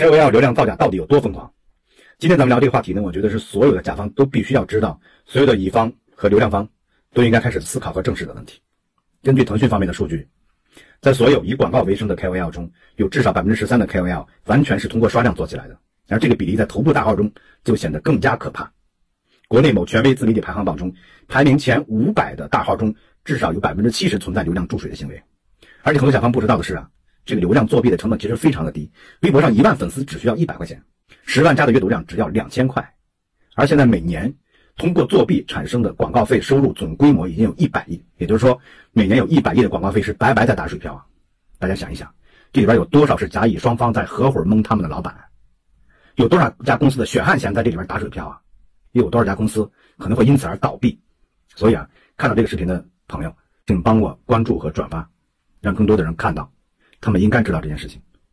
KOL 流量造假到底有多疯狂？今天咱们聊这个话题呢，我觉得是所有的甲方都必须要知道，所有的乙方和流量方都应该开始思考和正视的问题。根据腾讯方面的数据，在所有以广告为生的 KOL 中，有至少百分之十三的 KOL 完全是通过刷量做起来的，而这个比例在头部大号中就显得更加可怕。国内某权威自媒体排行榜中，排名前五百的大号中，至少有百分之七十存在流量注水的行为。而且很多甲方不知道的是啊。这个流量作弊的成本其实非常的低，微博上一万粉丝只需要一百块钱，十万加的阅读量只要两千块，而现在每年通过作弊产生的广告费收入总规模已经有一百亿，也就是说每年有一百亿的广告费是白白在打水漂啊！大家想一想，这里边有多少是甲乙双方在合伙蒙他们的老板？有多少家公司的血汗钱在这里边打水漂啊？又有多少家公司可能会因此而倒闭？所以啊，看到这个视频的朋友，请帮我关注和转发，让更多的人看到。他们应该知道这件事情。